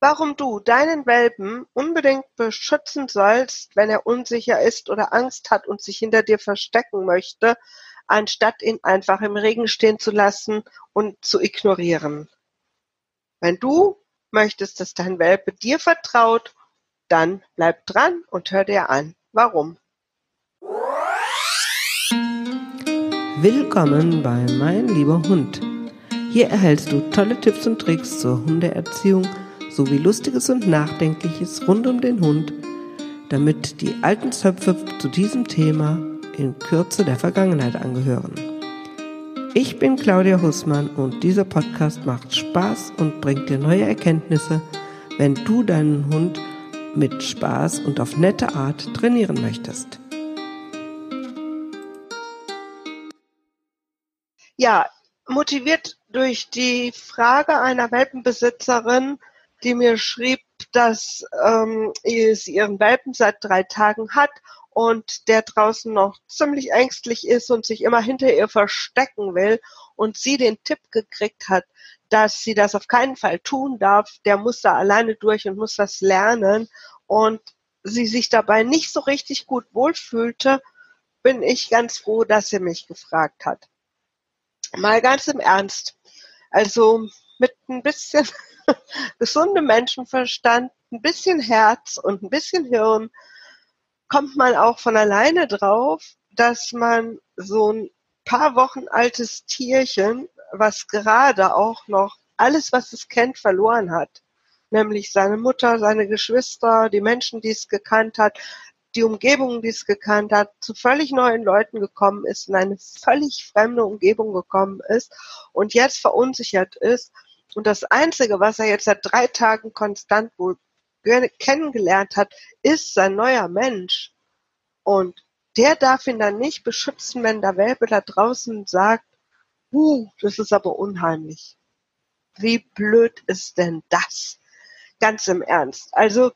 warum du deinen Welpen unbedingt beschützen sollst, wenn er unsicher ist oder Angst hat und sich hinter dir verstecken möchte, anstatt ihn einfach im Regen stehen zu lassen und zu ignorieren. Wenn du möchtest, dass dein Welpe dir vertraut, dann bleib dran und hör dir an. Warum? Willkommen bei Mein lieber Hund. Hier erhältst du tolle Tipps und Tricks zur Hundeerziehung sowie Lustiges und Nachdenkliches rund um den Hund, damit die alten Zöpfe zu diesem Thema in Kürze der Vergangenheit angehören. Ich bin Claudia Hussmann und dieser Podcast macht Spaß und bringt dir neue Erkenntnisse, wenn du deinen Hund mit Spaß und auf nette Art trainieren möchtest. Ja, motiviert durch die Frage einer Welpenbesitzerin, die mir schrieb, dass ähm, sie ihren Welpen seit drei Tagen hat und der draußen noch ziemlich ängstlich ist und sich immer hinter ihr verstecken will und sie den Tipp gekriegt hat, dass sie das auf keinen Fall tun darf. Der muss da alleine durch und muss das lernen und sie sich dabei nicht so richtig gut wohlfühlte, bin ich ganz froh, dass sie mich gefragt hat. Mal ganz im Ernst. Also mit ein bisschen gesundem Menschenverstand, ein bisschen Herz und ein bisschen Hirn kommt man auch von alleine drauf, dass man so ein paar Wochen altes Tierchen, was gerade auch noch alles, was es kennt, verloren hat. Nämlich seine Mutter, seine Geschwister, die Menschen, die es gekannt hat, die Umgebung, die es gekannt hat, zu völlig neuen Leuten gekommen ist, in eine völlig fremde Umgebung gekommen ist und jetzt verunsichert ist. Und das Einzige, was er jetzt seit drei Tagen konstant wohl kennengelernt hat, ist sein neuer Mensch. Und der darf ihn dann nicht beschützen, wenn der Welpe da draußen sagt, uh, das ist aber unheimlich. Wie blöd ist denn das? Ganz im Ernst. Also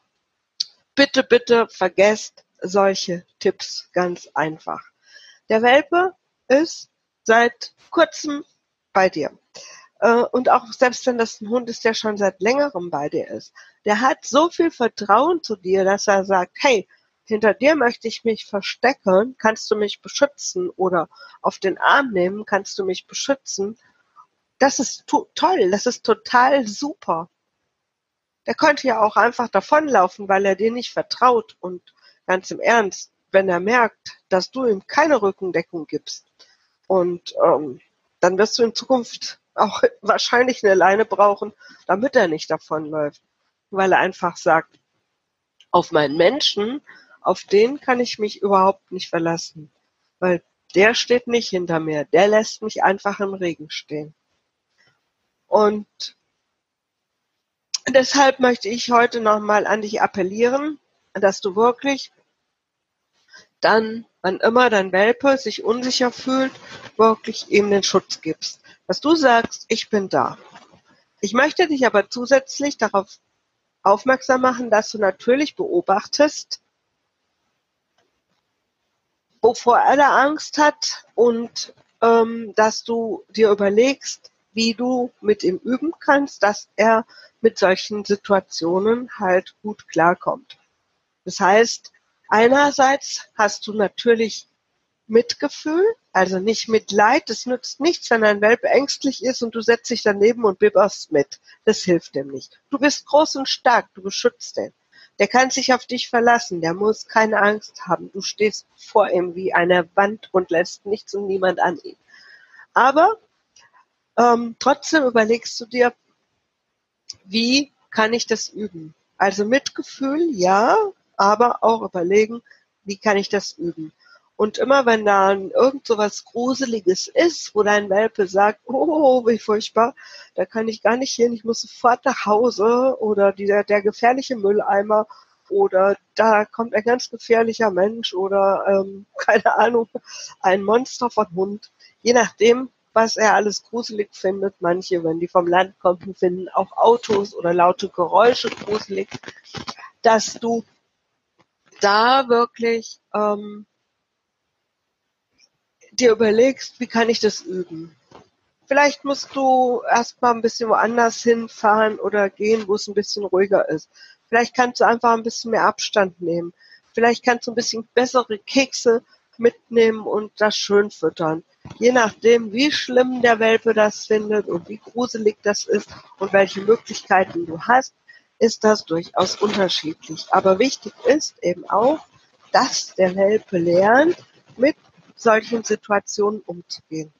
bitte, bitte vergesst solche Tipps ganz einfach. Der Welpe ist seit kurzem bei dir. Äh, und auch selbst wenn das ein Hund ist, der schon seit längerem bei dir ist, der hat so viel Vertrauen zu dir, dass er sagt, hey, hinter dir möchte ich mich verstecken, kannst du mich beschützen oder auf den Arm nehmen, kannst du mich beschützen. Das ist toll, das ist total super. Der könnte ja auch einfach davonlaufen, weil er dir nicht vertraut und ganz im Ernst, wenn er merkt, dass du ihm keine Rückendeckung gibst und ähm, dann wirst du in Zukunft auch wahrscheinlich eine Leine brauchen, damit er nicht davonläuft, weil er einfach sagt, auf meinen Menschen, auf den kann ich mich überhaupt nicht verlassen, weil der steht nicht hinter mir, der lässt mich einfach im Regen stehen. Und deshalb möchte ich heute nochmal an dich appellieren, dass du wirklich dann, wann immer dein Welpe sich unsicher fühlt, wirklich ihm den Schutz gibst. Dass du sagst, ich bin da. Ich möchte dich aber zusätzlich darauf aufmerksam machen, dass du natürlich beobachtest, wovor er Angst hat und ähm, dass du dir überlegst, wie du mit ihm üben kannst, dass er mit solchen Situationen halt gut klarkommt. Das heißt, Einerseits hast du natürlich Mitgefühl, also nicht Mitleid. Es nützt nichts, wenn ein Welpe ängstlich ist und du setzt dich daneben und bibberst mit. Das hilft dem nicht. Du bist groß und stark, du beschützt den. Der kann sich auf dich verlassen, der muss keine Angst haben. Du stehst vor ihm wie eine Wand und lässt nichts und niemand an ihn. Aber ähm, trotzdem überlegst du dir, wie kann ich das üben? Also Mitgefühl, ja, aber auch überlegen, wie kann ich das üben. Und immer wenn dann irgend so was Gruseliges ist, wo dein Welpe sagt, oh, wie furchtbar, da kann ich gar nicht hin, ich muss sofort nach Hause oder dieser, der gefährliche Mülleimer oder da kommt ein ganz gefährlicher Mensch oder ähm, keine Ahnung, ein Monster von Hund. Je nachdem, was er alles gruselig findet. Manche, wenn die vom Land kommen, finden auch Autos oder laute Geräusche gruselig, dass du da wirklich ähm, dir überlegst, wie kann ich das üben? Vielleicht musst du erstmal ein bisschen woanders hinfahren oder gehen, wo es ein bisschen ruhiger ist. Vielleicht kannst du einfach ein bisschen mehr Abstand nehmen. Vielleicht kannst du ein bisschen bessere Kekse mitnehmen und das schön füttern. Je nachdem, wie schlimm der Welpe das findet und wie gruselig das ist und welche Möglichkeiten du hast, ist das durchaus unterschiedlich. Aber wichtig ist eben auch, dass der Welpe lernt, mit solchen Situationen umzugehen.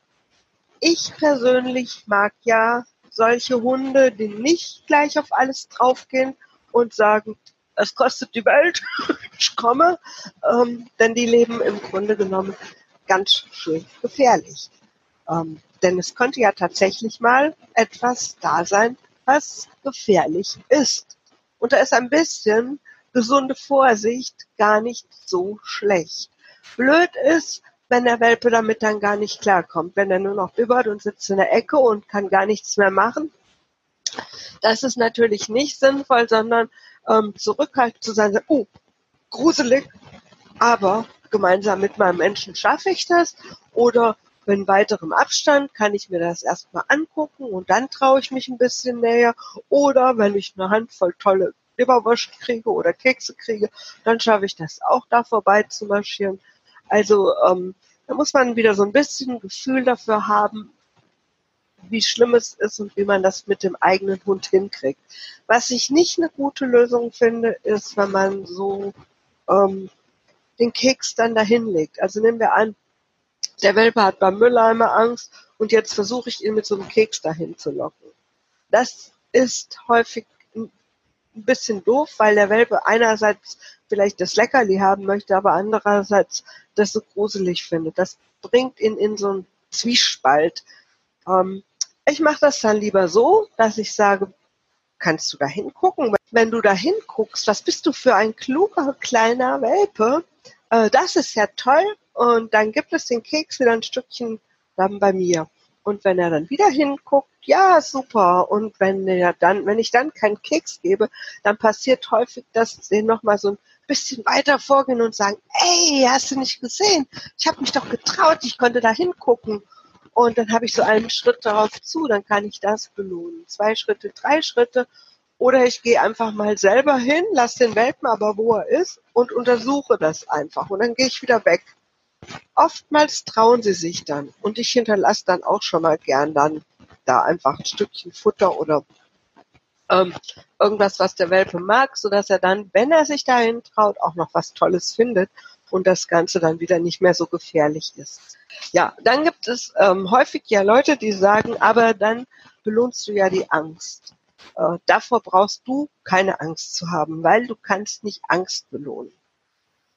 Ich persönlich mag ja solche Hunde, die nicht gleich auf alles draufgehen und sagen, es kostet die Welt, ich komme, ähm, denn die leben im Grunde genommen ganz schön gefährlich. Ähm, denn es könnte ja tatsächlich mal etwas da sein, was gefährlich ist. Und da ist ein bisschen gesunde Vorsicht gar nicht so schlecht. Blöd ist, wenn der Welpe damit dann gar nicht klarkommt, wenn er nur noch bibbert und sitzt in der Ecke und kann gar nichts mehr machen. Das ist natürlich nicht sinnvoll, sondern ähm, zurückhaltend zu sein, oh, gruselig, aber gemeinsam mit meinem Menschen schaffe ich das oder in weiterem Abstand kann ich mir das erstmal angucken und dann traue ich mich ein bisschen näher oder wenn ich eine Handvoll tolle Leberwurst kriege oder Kekse kriege, dann schaffe ich das auch da vorbei zu marschieren. Also ähm, da muss man wieder so ein bisschen Gefühl dafür haben, wie schlimm es ist und wie man das mit dem eigenen Hund hinkriegt. Was ich nicht eine gute Lösung finde, ist, wenn man so ähm, den Keks dann dahin legt. Also nehmen wir an, der Welpe hat beim Mülleimer Angst und jetzt versuche ich ihn mit so einem Keks dahin zu locken. Das ist häufig ein bisschen doof, weil der Welpe einerseits vielleicht das Leckerli haben möchte, aber andererseits das so gruselig findet. Das bringt ihn in so einen Zwiespalt. Ähm, ich mache das dann lieber so, dass ich sage, kannst du da hingucken? Wenn du da hinguckst, was bist du für ein kluger kleiner Welpe? Äh, das ist ja toll. Und dann gibt es den Keks wieder ein Stückchen dann bei mir. Und wenn er dann wieder hinguckt, ja, super. Und wenn er dann, wenn ich dann keinen Keks gebe, dann passiert häufig, dass sie nochmal so ein bisschen weiter vorgehen und sagen, ey, hast du nicht gesehen? Ich habe mich doch getraut, ich konnte da hingucken. Und dann habe ich so einen Schritt darauf zu, dann kann ich das belohnen. Zwei Schritte, drei Schritte. Oder ich gehe einfach mal selber hin, lasse den Welpen aber, wo er ist und untersuche das einfach. Und dann gehe ich wieder weg. Oftmals trauen sie sich dann. Und ich hinterlasse dann auch schon mal gern dann da einfach ein Stückchen Futter oder ähm, irgendwas, was der Welpe mag, sodass er dann, wenn er sich dahin traut, auch noch was Tolles findet und das Ganze dann wieder nicht mehr so gefährlich ist. Ja, dann gibt es ähm, häufig ja Leute, die sagen, aber dann belohnst du ja die Angst. Äh, davor brauchst du keine Angst zu haben, weil du kannst nicht Angst belohnen.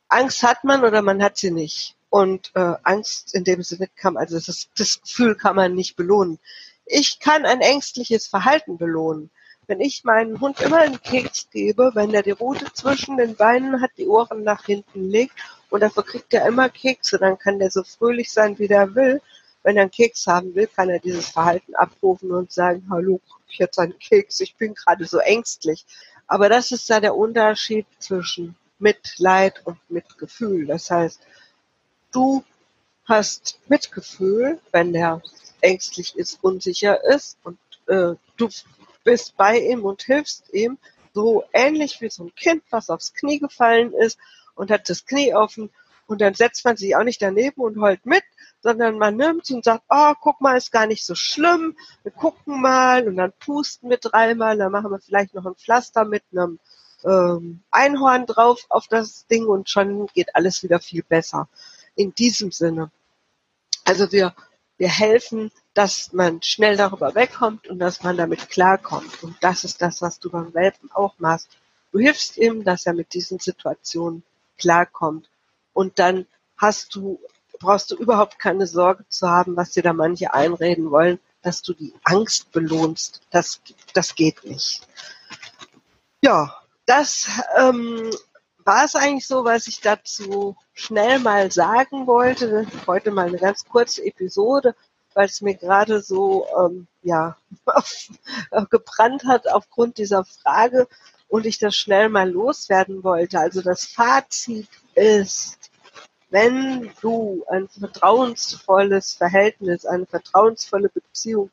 Angst hat man oder man hat sie nicht. Und äh, Angst in dem Sinne kann, also das, das Gefühl kann man nicht belohnen. Ich kann ein ängstliches Verhalten belohnen. Wenn ich meinen Hund immer einen Keks gebe, wenn er die Rute zwischen den Beinen hat, die Ohren nach hinten legt und dafür kriegt er immer Kekse, dann kann der so fröhlich sein, wie der will. Wenn er einen Keks haben will, kann er dieses Verhalten abrufen und sagen, hallo, ich jetzt einen Keks, ich bin gerade so ängstlich. Aber das ist da der Unterschied zwischen Mitleid und Mitgefühl. Das heißt, du hast Mitgefühl, wenn der ängstlich ist, unsicher ist und äh, du bist bei ihm und hilfst ihm, so ähnlich wie so ein Kind, was aufs Knie gefallen ist und hat das Knie offen und dann setzt man sich auch nicht daneben und heult mit, sondern man nimmt und sagt, oh, guck mal, ist gar nicht so schlimm, wir gucken mal und dann pusten wir dreimal, dann machen wir vielleicht noch ein Pflaster mit einem ähm, Einhorn drauf auf das Ding und schon geht alles wieder viel besser. In diesem Sinne. Also wir, wir helfen dass man schnell darüber wegkommt und dass man damit klarkommt. Und das ist das, was du beim Welpen auch machst. Du hilfst ihm, dass er mit diesen Situationen klarkommt. Und dann hast du, brauchst du überhaupt keine Sorge zu haben, was dir da manche einreden wollen, dass du die Angst belohnst. Das, das geht nicht. Ja, das ähm, war es eigentlich so, was ich dazu schnell mal sagen wollte. Heute mal eine ganz kurze Episode weil es mir gerade so ähm, ja gebrannt hat aufgrund dieser Frage und ich das schnell mal loswerden wollte. Also das Fazit ist, wenn du ein vertrauensvolles Verhältnis, eine vertrauensvolle Beziehung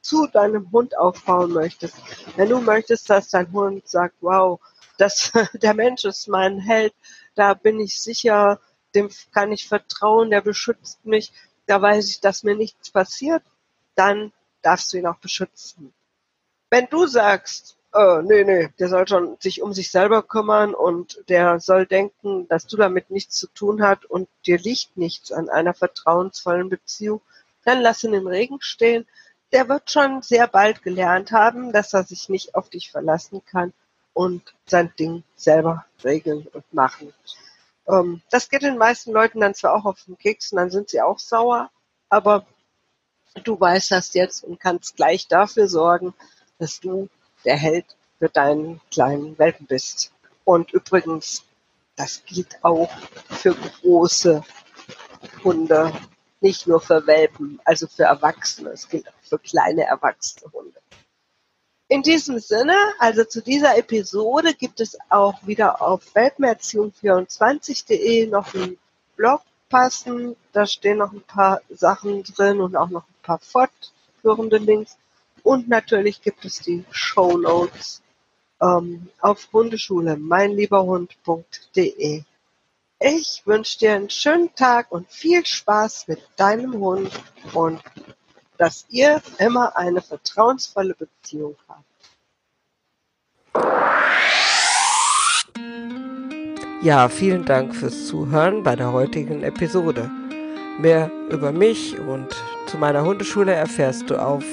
zu deinem Hund aufbauen möchtest, wenn du möchtest, dass dein Hund sagt, wow, das, der Mensch ist mein Held, da bin ich sicher, dem kann ich vertrauen, der beschützt mich, da weiß ich, dass mir nichts passiert, dann darfst du ihn auch beschützen. Wenn du sagst, äh, nee, nee, der soll schon sich um sich selber kümmern und der soll denken, dass du damit nichts zu tun hast und dir liegt nichts an einer vertrauensvollen Beziehung, dann lass ihn im Regen stehen. Der wird schon sehr bald gelernt haben, dass er sich nicht auf dich verlassen kann und sein Ding selber regeln und machen. Ähm, das geht den meisten Leuten dann zwar auch auf den Keks und dann sind sie auch sauer, aber du weißt das jetzt und kannst gleich dafür sorgen, dass du der Held für deinen kleinen Welpen bist. Und übrigens, das gilt auch für große Hunde, nicht nur für Welpen, also für Erwachsene. Es gilt auch für kleine erwachsene Hunde. In diesem Sinne, also zu dieser Episode gibt es auch wieder auf welpenerziehung24.de noch einen Blog passen. Da stehen noch ein paar Sachen drin und auch noch ein paar fortführende Links. Und natürlich gibt es die Show Notes ähm, auf Hundeschule meinlieberhund.de. Ich wünsche dir einen schönen Tag und viel Spaß mit deinem Hund und dass ihr immer eine vertrauensvolle Beziehung habt. Ja, vielen Dank fürs Zuhören bei der heutigen Episode. Mehr über mich und zu meiner Hundeschule erfährst du auf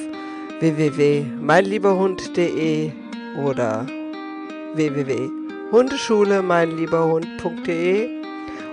www.meinlieberhund.de oder www.hundeschule-meinlieberhund.de